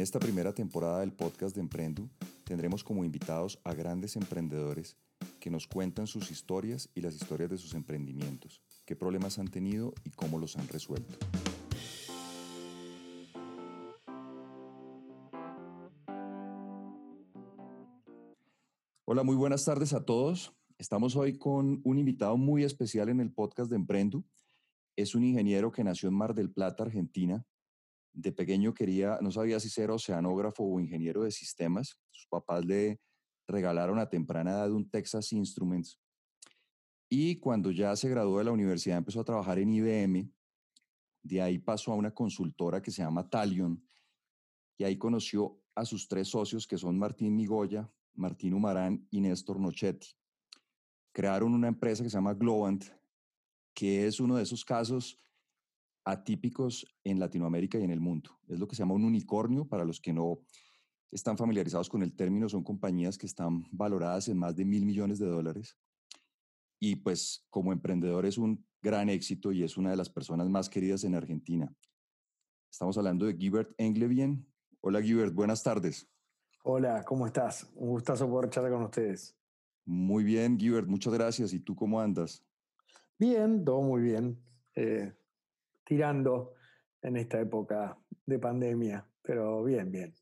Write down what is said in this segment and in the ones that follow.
En esta primera temporada del podcast de Emprendu tendremos como invitados a grandes emprendedores que nos cuentan sus historias y las historias de sus emprendimientos, qué problemas han tenido y cómo los han resuelto. Hola, muy buenas tardes a todos. Estamos hoy con un invitado muy especial en el podcast de Emprendu. Es un ingeniero que nació en Mar del Plata, Argentina. De pequeño quería, no sabía si ser oceanógrafo o ingeniero de sistemas. Sus papás le regalaron a temprana edad un Texas Instruments. Y cuando ya se graduó de la universidad empezó a trabajar en IBM. De ahí pasó a una consultora que se llama Talion. Y ahí conoció a sus tres socios, que son Martín Migoya, Martín Humarán y Néstor Nochetti. Crearon una empresa que se llama Globant, que es uno de esos casos atípicos en Latinoamérica y en el mundo. Es lo que se llama un unicornio, para los que no están familiarizados con el término, son compañías que están valoradas en más de mil millones de dólares. Y pues como emprendedor es un gran éxito y es una de las personas más queridas en Argentina. Estamos hablando de Gilbert Englevien. Hola Gilbert, buenas tardes. Hola, ¿cómo estás? Un gustazo poder charlar con ustedes. Muy bien, Gilbert, muchas gracias. ¿Y tú cómo andas? Bien, todo muy bien. Eh, tirando en esta época de pandemia, pero bien, bien.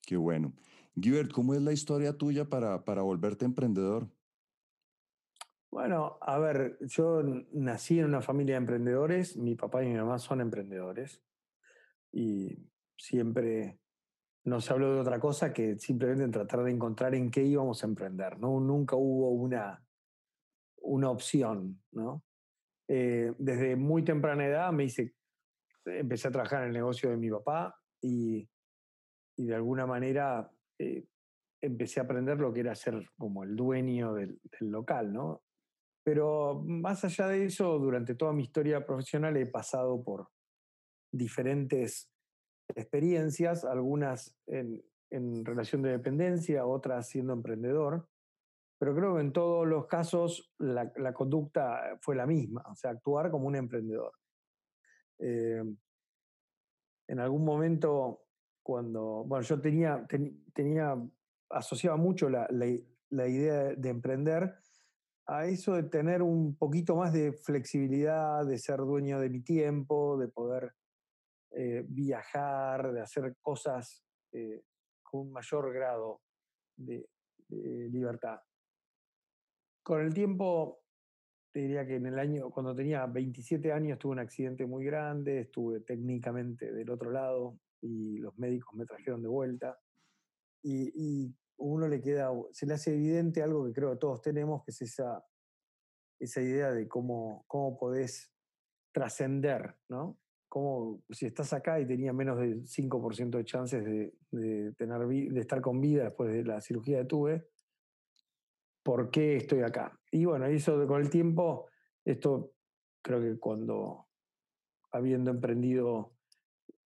Qué bueno. Gilbert, ¿cómo es la historia tuya para, para volverte emprendedor? Bueno, a ver, yo nací en una familia de emprendedores, mi papá y mi mamá son emprendedores y siempre no se habló de otra cosa que simplemente tratar de encontrar en qué íbamos a emprender. ¿no? Nunca hubo una, una opción. ¿no? Eh, desde muy temprana edad me hice, empecé a trabajar en el negocio de mi papá y, y de alguna manera eh, empecé a aprender lo que era ser como el dueño del, del local. ¿no? Pero más allá de eso, durante toda mi historia profesional he pasado por diferentes experiencias, algunas en, relación de dependencia, otras siendo emprendedor, pero creo que en todos los casos la, conducta fue la misma, o sea, actuar como un emprendedor. Eh, en algún momento, cuando, bueno, yo tenía, tenía asociaba mucho la, la idea de emprender a eso de tener un poquito más de flexibilidad, de ser dueño de mi tiempo, de poder eh, viajar, de hacer cosas eh, con un mayor grado de, libertad. Con el tiempo, te diría que en el año, cuando tenía 27 años, tuve un accidente muy grande, estuve técnicamente del otro lado y los médicos me trajeron de vuelta. Y, y uno le queda, se le hace evidente algo que creo que todos tenemos, que es esa, esa idea de cómo, cómo podés trascender, ¿no? como si estás acá y tenía menos del 5% de chances de, tener, de estar con vida después de la cirugía de tuve, ¿por qué estoy acá? Y bueno, eso con el tiempo, esto creo que cuando habiendo emprendido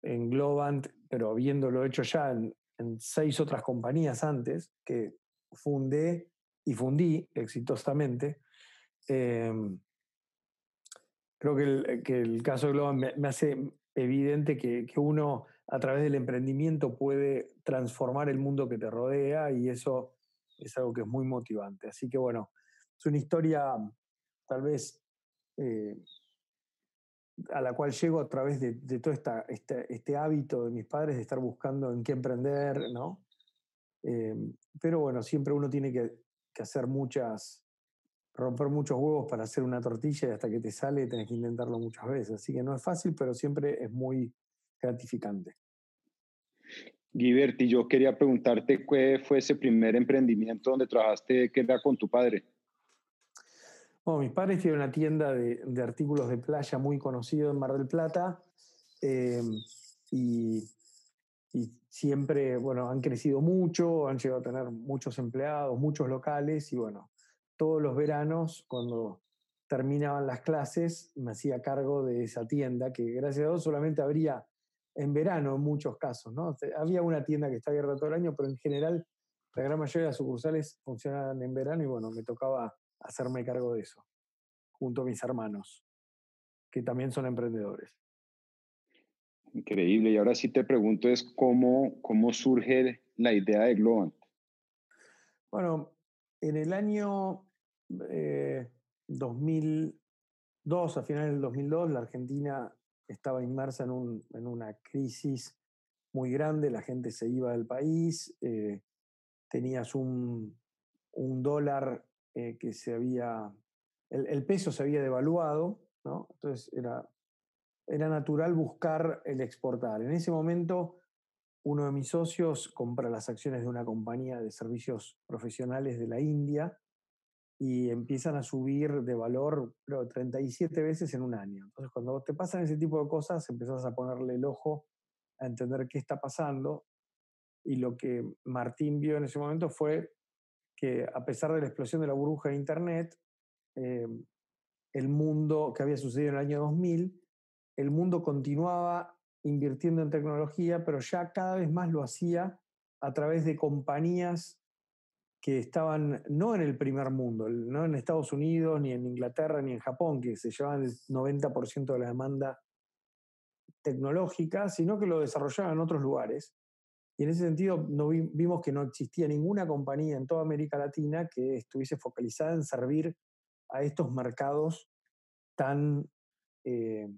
en Globant, pero habiéndolo hecho ya en, seis otras compañías antes, que fundé y fundí exitosamente, em, creo que el, caso de Globan me, hace evidente que, uno a través del emprendimiento puede transformar el mundo que te rodea y eso es algo que es muy motivante. Así que bueno, es una historia tal vez eh, a la cual llego a través de, de todo esta, este, este, hábito de mis padres de estar buscando en qué emprender, ¿no? Eh, pero bueno, siempre uno tiene que, que hacer muchas, romper muchos huevos para hacer una tortilla y hasta que te sale tenés que intentarlo muchas veces. Así que no es fácil, pero siempre es muy gratificante. Guiberti, yo quería preguntarte cuál fue ese primer emprendimiento donde trabajaste que era con tu padre. Bueno, mis padres tienen una tienda de, artículos de playa muy conocido en Mar del Plata eh, y, siempre, bueno, han crecido mucho, han llegado a tener muchos empleados, muchos locales y bueno, todos los veranos, cuando terminaban las clases, me hacía cargo de esa tienda, que gracias a Dios solamente habría en verano en muchos casos. ¿no? Había una tienda que está abierta todo el año, pero en general la gran mayoría de las sucursales funcionaban en verano y bueno, me tocaba hacerme cargo de eso, junto a mis hermanos, que también son emprendedores. Increíble. Y ahora sí te pregunto es cómo, cómo surge la idea de Globant. Bueno, en el año 2002, eh, a finales del 2002, la Argentina estaba inmersa en, un, en una crisis muy grande, la gente se iba del país, eh, tenías un, un dólar eh, que se había, el, peso se había devaluado, entonces era, era natural buscar el exportar. En ese momento, uno de mis socios compra las acciones de una compañía de servicios profesionales de la India y empiezan a subir de valor, pero 37 veces en un año. Entonces, cuando te pasan ese tipo de cosas, empezás a ponerle el ojo a entender qué está pasando. Y lo que Martín vio en ese momento fue que a pesar de la explosión de la burbuja de Internet, eh, el mundo que había sucedido en el año 2000, el mundo continuaba invirtiendo en tecnología, pero ya cada vez más lo hacía a través de compañías que estaban no en el primer mundo, no en Estados Unidos, ni en Inglaterra, ni en Japón, que se llevaban el 90% de la demanda tecnológica, sino que lo desarrollaban en otros lugares. Y en ese sentido no vimos que no existía ninguna compañía en toda América Latina que estuviese focalizada en servir a estos mercados tan eh,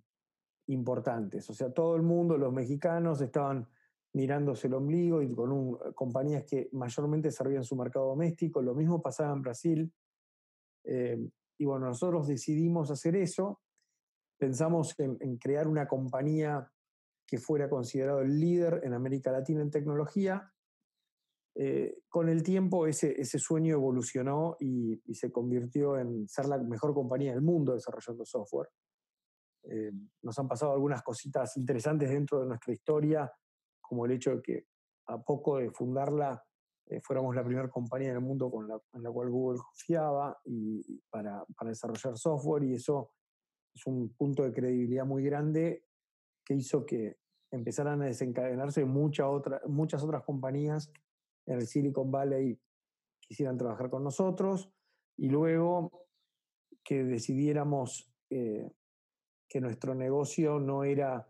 importantes. O sea, todo el mundo, los mexicanos, estaban mirándose el ombligo y con compañías que mayormente servían su mercado doméstico. Lo mismo pasaba en Brasil. Eh, y bueno, nosotros decidimos hacer eso. Pensamos en crear una compañía que fuera considerado el líder en América Latina en tecnología. Eh, con el tiempo ese, ese sueño evolucionó y, se convirtió en ser la mejor compañía del mundo desarrollando software. Eh, nos han pasado algunas cositas interesantes dentro de nuestra historia, como el hecho de que a poco de fundarla eh, fuéramos la primera compañía en el mundo con la, en la cual Google confiaba y, para, para desarrollar software y eso es un punto de credibilidad muy grande que hizo que empezaran a desencadenarse muchas otras compañías en el Silicon Valley quisieran trabajar con nosotros y luego que decidiéramos eh, que nuestro negocio no era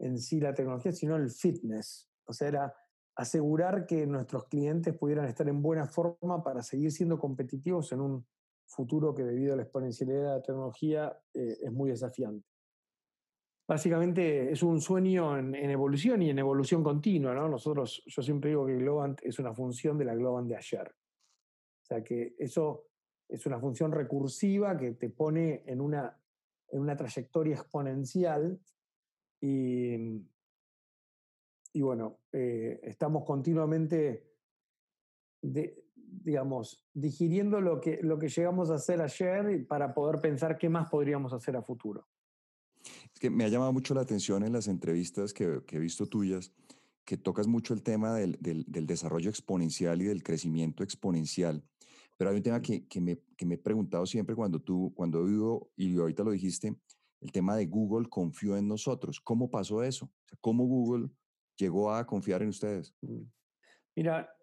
en sí la tecnología, sino el fitness. O sea, era asegurar que nuestros clientes pudieran estar en buena forma para seguir siendo competitivos en un futuro que debido a la exponencialidad de la tecnología eh, es muy desafiante básicamente es un sueño en, evolución y en evolución continua, ¿no? Nosotros, yo siempre digo que Globant es una función de la Globant de ayer. O sea que eso es una función recursiva que te pone en una, en una trayectoria exponencial y, y bueno, eh, estamos continuamente, digamos, digiriendo lo que, lo que llegamos a hacer ayer para poder pensar qué más podríamos hacer a futuro. Es que me ha llamado mucho la atención en las entrevistas que, he visto tuyas, que tocas mucho el tema del, desarrollo exponencial y del crecimiento exponencial. Pero hay un tema que, me, he preguntado siempre cuando tú, cuando vivo, y ahorita lo dijiste, el tema de Google confió en nosotros. ¿Cómo pasó eso? ¿Cómo Google llegó a confiar en ustedes? Mm. Mira,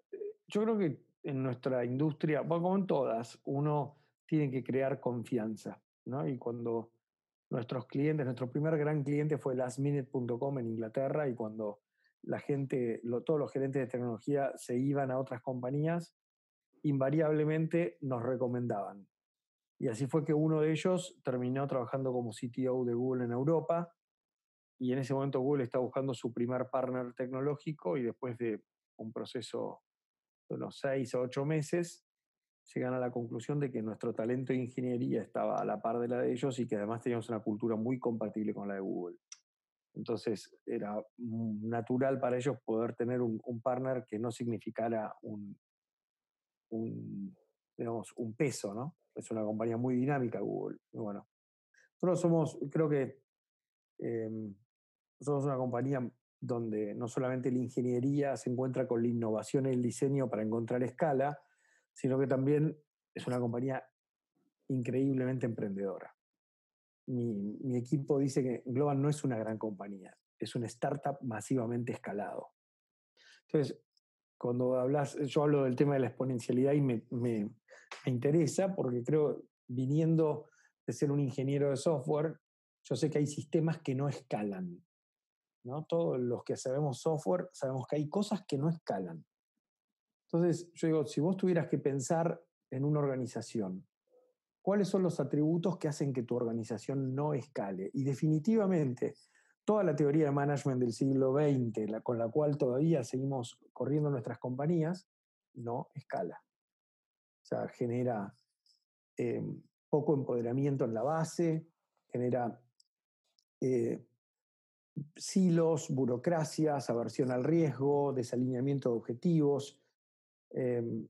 yo creo que en nuestra industria, bueno, como en todas, uno tiene que crear confianza, ¿no? Y cuando nuestros clientes, nuestro primer gran cliente fue lastminute.com en Inglaterra y cuando la gente, todos los gerentes de tecnología se iban a otras compañías, invariablemente nos recomendaban. Y así fue que uno de ellos terminó trabajando como CTO de Google en Europa y en ese momento Google está buscando su primer partner tecnológico y después de un proceso de unos seis o ocho meses, llegan a la conclusión de que nuestro talento de ingeniería estaba a la par de la de ellos y que además teníamos una cultura muy compatible con la de Google. Entonces era natural para ellos poder tener un, partner que no significara un, digamos, un peso, ¿no? Es una compañía muy dinámica Google. bueno, nosotros somos, creo que em, somos una compañía donde no solamente la ingeniería se encuentra con la innovación y el diseño para encontrar escala, sino que también es una compañía increíblemente emprendedora. Mi, equipo dice que Global no es una gran compañía, es una startup masivamente escalado. Entonces, cuando hablas, yo hablo del tema de la exponencialidad y me, interesa porque creo, viniendo de ser un ingeniero de software, yo sé que hay sistemas que no escalan. ¿no? Todos los que sabemos software sabemos que hay cosas que no escalan. Entonces, yo digo, si vos tuvieras que pensar en una organización, ¿cuáles son los atributos que hacen que tu organización no escale? Y definitivamente, toda la teoría de management del siglo XX, con la cual todavía seguimos corriendo nuestras compañías, no escala. Sea, genera eh, poco empoderamiento en la base, genera eh, silos, burocracias, aversión al riesgo, desalineamiento de objetivos. Em,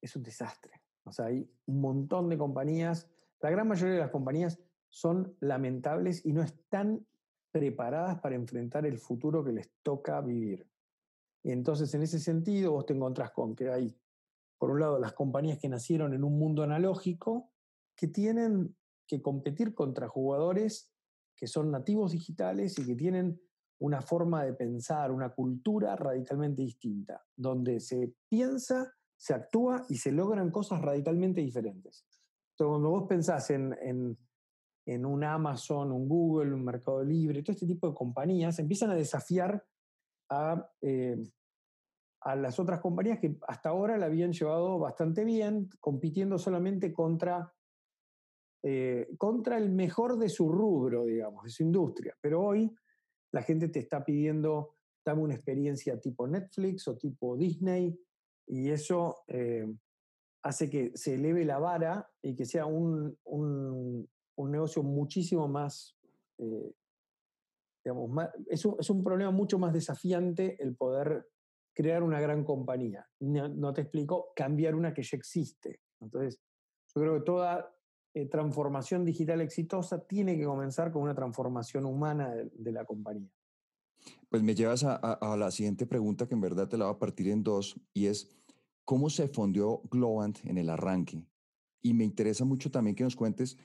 es un desastre. O sea, hay un montón de compañías, la gran mayoría de las compañías son lamentables y no están preparadas para enfrentar el futuro que les toca vivir. Y entonces, en ese sentido, vos te encontrás con que hay, por un lado, las compañías que nacieron en un mundo analógico, que tienen que competir contra jugadores que son nativos digitales y que tienen una forma de pensar, una cultura radicalmente distinta, donde se piensa, se actúa y se logran cosas radicalmente diferentes. Entonces, cuando vos pensás en, un Amazon, un Google, un Mercado Libre, todo este tipo de compañías, empiezan a desafiar a, eh, a las otras compañías que hasta ahora la habían llevado bastante bien, compitiendo solamente contra eh, contra el mejor de su rubro, digamos, de su industria. Pero hoy la gente te está pidiendo, dame una experiencia tipo Netflix o tipo Disney, y eso eh, hace que se eleve la vara y que sea un, un, negocio muchísimo más, eh, digamos, es, un, es, un, problema mucho más desafiante el poder crear una gran compañía. No, te explico, cambiar una que ya existe. Entonces, yo creo que toda eh, transformación digital exitosa tiene que comenzar con una transformación humana de, la compañía. Pues me llevas a, la siguiente pregunta que en verdad te la voy a partir en dos y es, ¿cómo se fundió Globant en el arranque? Y me interesa mucho también que nos cuentes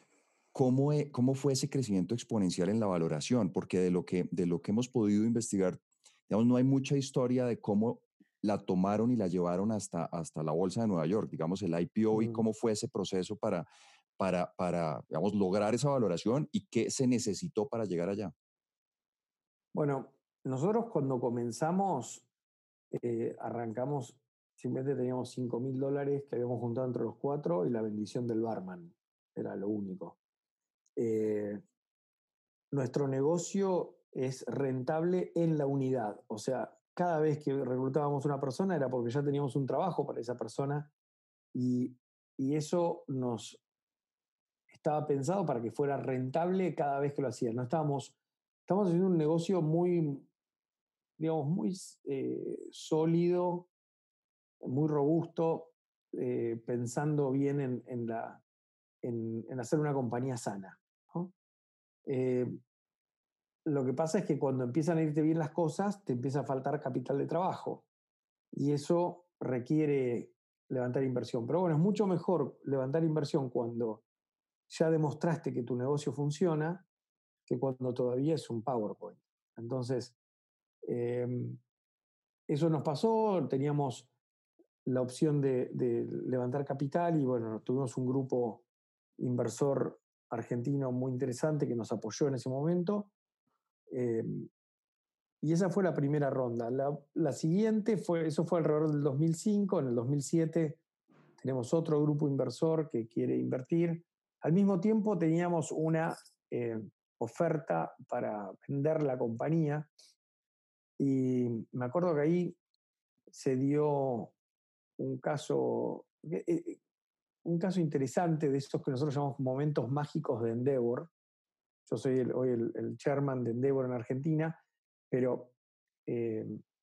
cómo, e, cómo fue ese crecimiento exponencial en la valoración, porque de lo que, de lo que hemos podido investigar, digamos, no hay mucha historia de cómo la tomaron y la llevaron hasta, hasta la Bolsa de Nueva York, digamos, el IPO y cómo fue ese proceso para, para, para digamos, lograr esa valoración y qué se necesitó para llegar allá? Bueno, nosotros cuando comenzamos, eh, arrancamos, simplemente teníamos 5 mil dólares que habíamos juntado entre los cuatro y la bendición del barman, era lo único. Eh, nuestro negocio es rentable en la unidad, o sea, cada vez que reclutábamos una persona era porque ya teníamos un trabajo para esa persona y, y eso nos estaba pensado para que fuera rentable cada vez que lo hacían. No estábamos, haciendo un negocio muy, digamos, muy eh, sólido, muy robusto, eh, pensando bien en, la, en, hacer una compañía sana. Eh, lo que pasa es que cuando empiezan a irte bien las cosas, te empieza a faltar capital de trabajo. Y eso requiere levantar inversión. Pero bueno, es mucho mejor levantar inversión cuando ya demostraste que tu negocio funciona que cuando todavía es un PowerPoint. Entonces, em, eso nos pasó, teníamos la opción de, levantar capital y bueno, tuvimos un grupo inversor argentino muy interesante que nos apoyó en ese momento. Em, y esa fue la primera ronda. La, siguiente fue, eso fue alrededor del 2005, en el 2007 tenemos otro grupo inversor que quiere invertir al mismo tiempo teníamos una eh, oferta para vender la compañía y me acuerdo que ahí se dio un caso, eh, eh, un caso interesante de estos que nosotros llamamos momentos mágicos de Endeavor. Yo soy hoy el, chairman de Endeavor en Argentina, pero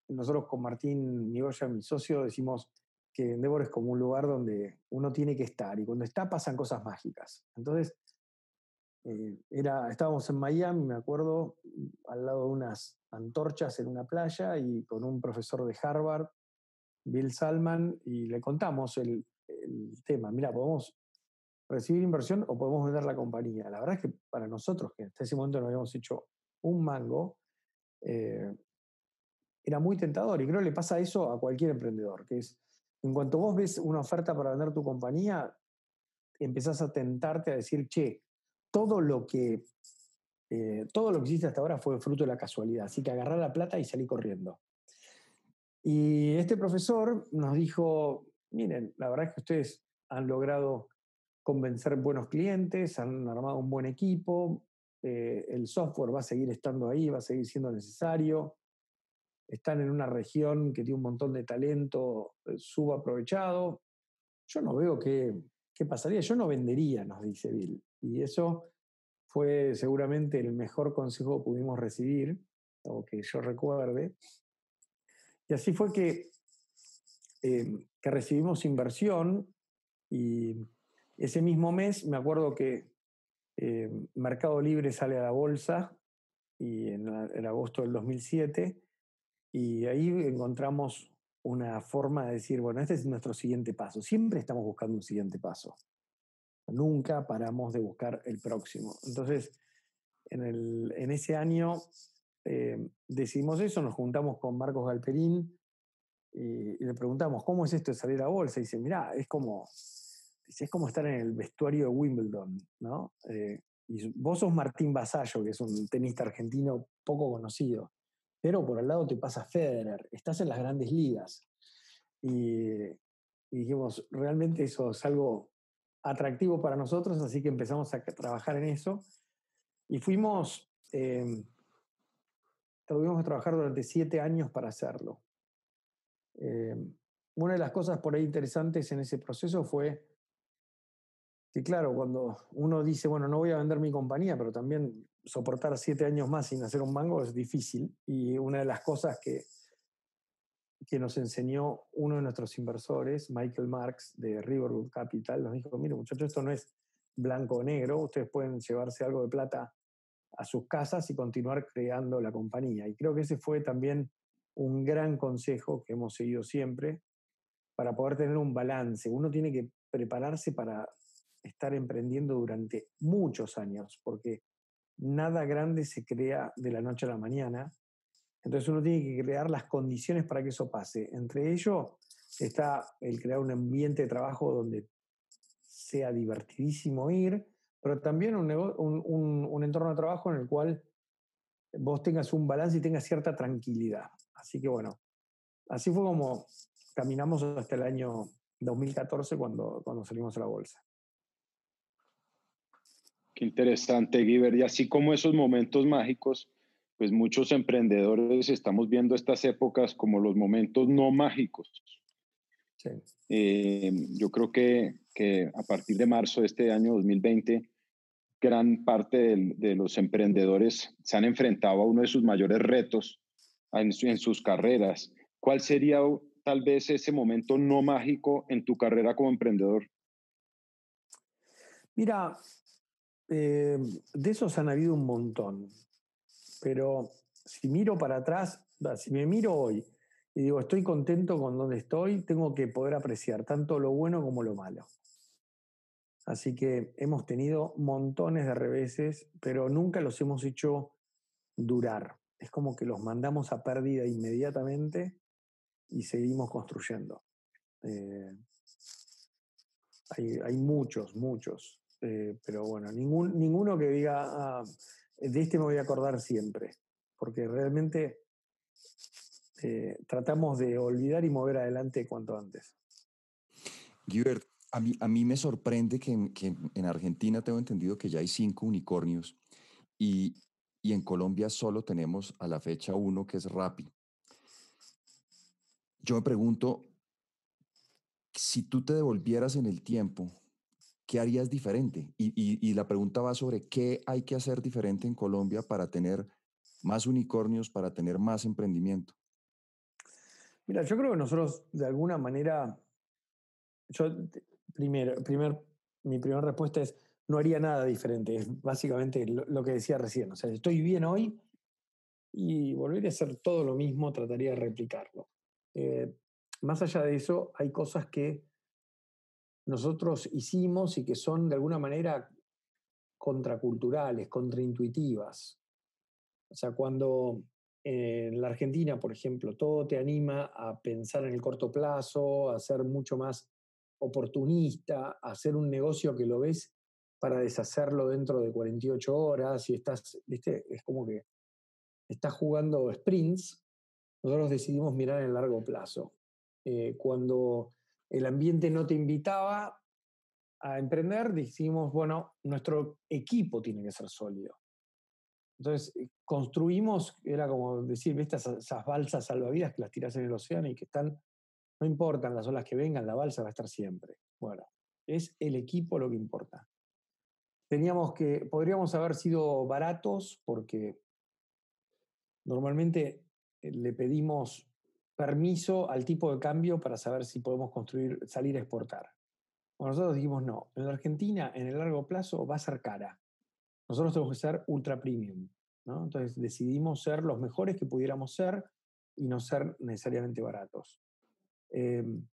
nosotros con Martín Migoya, mi socio, decimos, que Endeavor es como un lugar donde uno tiene que estar y cuando está pasan cosas mágicas. Entonces, eh, era, estábamos en Miami, me acuerdo, al lado de unas antorchas en una playa y con un profesor de Harvard, Bill Salman, y le contamos el, tema. Mira, podemos recibir inversión o podemos vender la compañía. La verdad es que para nosotros, que hasta ese momento no habíamos hecho un mango, eh, era muy tentador y creo que le pasa eso a cualquier emprendedor, que es en cuanto vos ves una oferta para vender tu compañía, empezás a tentarte a decir, che, todo lo que eh, todo lo que hiciste hasta ahora fue fruto de la casualidad, así que agarrá la plata y salí corriendo. Y este profesor nos dijo, miren, la verdad es que ustedes han logrado convencer buenos clientes, han armado un buen equipo, eh, el software va a seguir estando ahí, va a seguir siendo necesario, están en una región que tiene un montón de talento eh, subaprovechado. Yo no veo qué, qué pasaría, yo no vendería, nos dice Bill. Y eso fue seguramente el mejor consejo que pudimos recibir, o que yo recuerde. Y así fue que, em, que recibimos inversión y ese mismo mes me acuerdo que em, Mercado Libre sale a la bolsa y en, en, agosto del 2007 y ahí encontramos una forma de decir, bueno, este es nuestro siguiente paso. Siempre estamos buscando un siguiente paso. Nunca paramos de buscar el próximo. Entonces, en, el, en ese año eh, decidimos eso, nos juntamos con Marcos Galperín y, le preguntamos, ¿cómo es esto de salir a bolsa? Y dice, mira, es como, es como estar en el vestuario de Wimbledon, ¿no? Eh, y vos sos Martín Basallo, que es un tenista argentino poco conocido, pero por al lado te pasa Federer, estás en las grandes ligas. Y, y dijimos, realmente eso es algo atractivo para nosotros, así que empezamos a trabajar en eso. Y fuimos, eh, tuvimos que trabajar durante siete años para hacerlo. Eh, una de las cosas por ahí interesantes en ese proceso fue que, claro, cuando uno dice, bueno, no voy a vender mi compañía, pero también soportar siete años más sin hacer un mango es difícil. Y una de las cosas que que nos enseñó uno de nuestros inversores, Michael Marks, de Riverwood Capital, nos dijo, mire muchachos, esto no es blanco o negro, ustedes pueden llevarse algo de plata a sus casas y continuar creando la compañía. Y creo que ese fue también un gran consejo que hemos seguido siempre para poder tener un balance. Uno tiene que prepararse para estar emprendiendo durante muchos años, porque nada grande se crea de la noche a la mañana entonces uno tiene que crear las condiciones para que eso pase. Entre ellos está el crear un ambiente de trabajo donde sea divertidísimo ir, pero también un, un, entorno de trabajo en el cual vos tengas un balance y tengas cierta tranquilidad. Así que bueno, así fue como caminamos hasta el año 2014 cuando, cuando salimos a la bolsa. Qué interesante, Giver. Y así como esos momentos mágicos, pues muchos emprendedores estamos viendo estas épocas como los momentos no mágicos. Eh, yo creo que, que, a partir de marzo de este año 2020, gran parte de, de, los emprendedores se han enfrentado a uno de sus mayores retos en, en, sus carreras. ¿Cuál sería tal vez ese momento no mágico en tu carrera como emprendedor? Mira, eh, de esos han habido un montón pero si miro para atrás, si me miro hoy y digo, estoy contento con donde estoy, tengo que poder apreciar tanto lo bueno como lo malo. Así que hemos tenido montones de reveses, pero nunca los hemos hecho durar. Es como que los mandamos a pérdida inmediatamente y seguimos construyendo. Eh, hay, muchos, muchos, eh, pero bueno, ningún, ninguno que diga, ah, de este me voy a acordar siempre, porque realmente eh, tratamos de olvidar y mover adelante cuanto antes. Gilbert, a mí, a mí me sorprende que, en Argentina tengo entendido que ya hay cinco unicornios y, y en Colombia solo tenemos a la fecha uno que es Rappi. Yo me pregunto, si tú te devolvieras en el tiempo, ¿qué harías diferente? Y, la pregunta va sobre qué hay que hacer diferente en Colombia para tener más unicornios, para tener más emprendimiento. Mira, yo creo que nosotros de alguna manera, yo primero, primer, mi primera respuesta es, no haría nada diferente, es básicamente lo, que decía recién, o sea, estoy bien hoy y volvería a hacer todo lo mismo, trataría de replicarlo. Eh, más allá de eso, hay cosas que nosotros hicimos y que son de alguna manera contraculturales, contraintuitivas. O sea, cuando en la Argentina, por ejemplo, todo te anima a pensar en el corto plazo, a ser mucho más oportunista, a hacer un negocio que lo ves para deshacerlo dentro de 48 horas y estás, viste, es como que estás jugando sprints, nosotros decidimos mirar en largo plazo. Eh, cuando el ambiente no te invitaba a emprender, dijimos, bueno, nuestro equipo tiene que ser sólido. Entonces, eh, construimos, era como decir, estas esas balsas salvavidas que las tiras en el océano y que están, no importan las olas que vengan, la balsa va a estar siempre. Bueno, es el equipo lo que importa. Teníamos que, podríamos haber sido baratos porque normalmente eh, le pedimos permiso al tipo de cambio para saber si podemos construir, salir a exportar. nosotros dijimos no, en Argentina en el largo plazo va a ser cara. Nosotros tenemos que ser ultra premium. Entonces decidimos ser los mejores que pudiéramos ser y no ser necesariamente baratos. Em,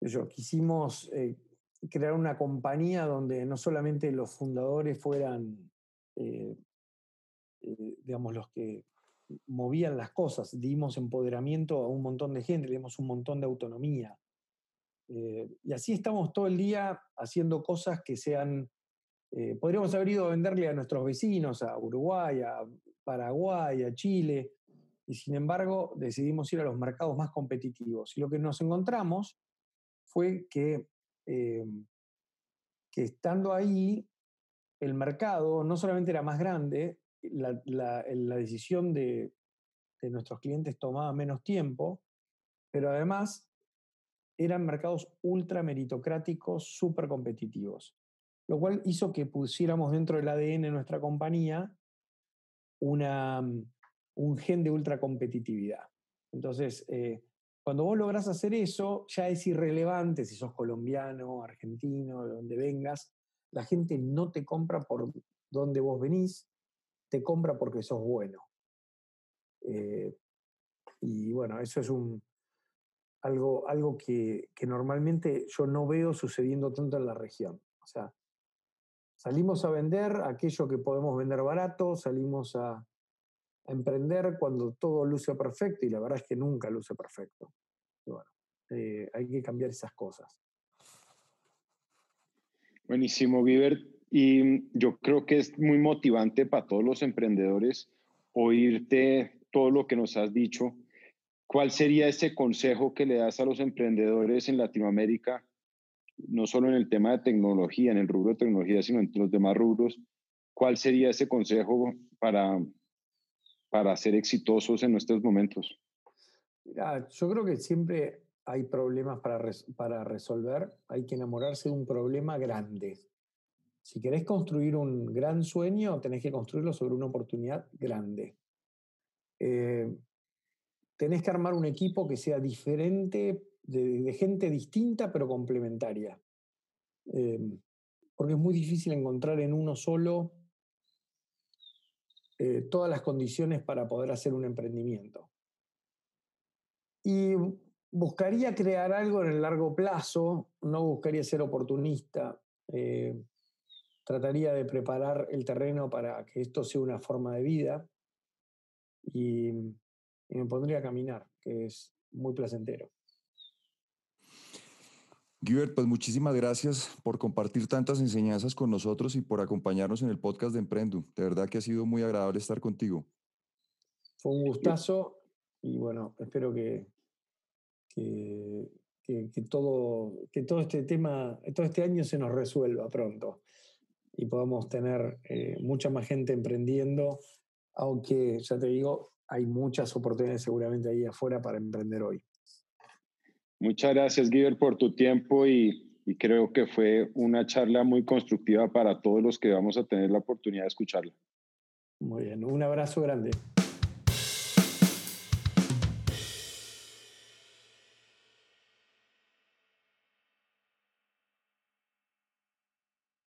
yo, quisimos eh, crear una compañía donde no solamente los fundadores fueran, eh, eh, digamos, los que movían las cosas, dimos empoderamiento a un montón de gente, dimos un montón de autonomía. y así estamos todo el día haciendo cosas que sean eh, podríamos haber ido a venderle a nuestros vecinos, a Uruguay, a Paraguay, a Chile, y sin embargo decidimos ir a los mercados más competitivos. Y lo que nos encontramos fue que, eh, que estando ahí, el mercado no solamente era más grande, la, decisión de, nuestros clientes tomaba menos tiempo, pero además eran mercados ultra meritocráticos, súper competitivos lo cual hizo que pusiéramos dentro del ADN de nuestra compañía mm, un gen de ultracompetitividad. Entonces, eh, cuando vos lográs hacer eso, ya es irrelevante si sos colombiano, argentino, de donde vengas. La gente no te compra por donde vos venís, te compra porque sos bueno. Eh, y bueno, eso es un, algo, algo que, que, normalmente yo no veo sucediendo tanto en la región. O sea, Salimos a vender aquello que podemos vender barato, salimos a, emprender cuando todo luce perfecto y la verdad es que nunca luce perfecto. bueno, eh, hay que cambiar esas cosas. Buenísimo, Viver. Y yo creo que es muy motivante para todos los emprendedores oírte todo lo que nos has dicho. ¿Cuál sería ese consejo que le das a los emprendedores en Latinoamérica no solo en el tema de tecnología, en el rubro de tecnología, sino en los demás rubros, ¿cuál sería ese consejo para, para ser exitosos en estos momentos? yo creo que siempre hay problemas para, para resolver, hay que enamorarse de un problema grande. Si querés construir un gran sueño, tenés que construirlo sobre una oportunidad grande. Eh, tenés que armar un equipo que sea diferente de, gente distinta pero complementaria. Em, porque es muy difícil encontrar en uno solo eh, todas las condiciones para poder hacer un emprendimiento. Y buscaría crear algo en el largo plazo, no buscaría ser oportunista, eh, trataría de preparar el terreno para que esto sea una forma de vida y me pondría a caminar, que es muy placentero. Gilbert, pues muchísimas gracias por compartir tantas enseñanzas con nosotros y por acompañarnos en el podcast de Emprendu. De verdad que ha sido muy agradable estar contigo. Fue un gustazo y bueno, espero que, que, todo, que todo este tema, todo este año se nos resuelva pronto y podamos tener eh, mucha más gente emprendiendo, aunque ya te digo, hay muchas oportunidades seguramente ahí afuera para emprender hoy. Muchas gracias, Giver, por tu tiempo y, creo que fue una charla muy constructiva para todos los que vamos a tener la oportunidad de escucharla. Muy bien, un abrazo grande.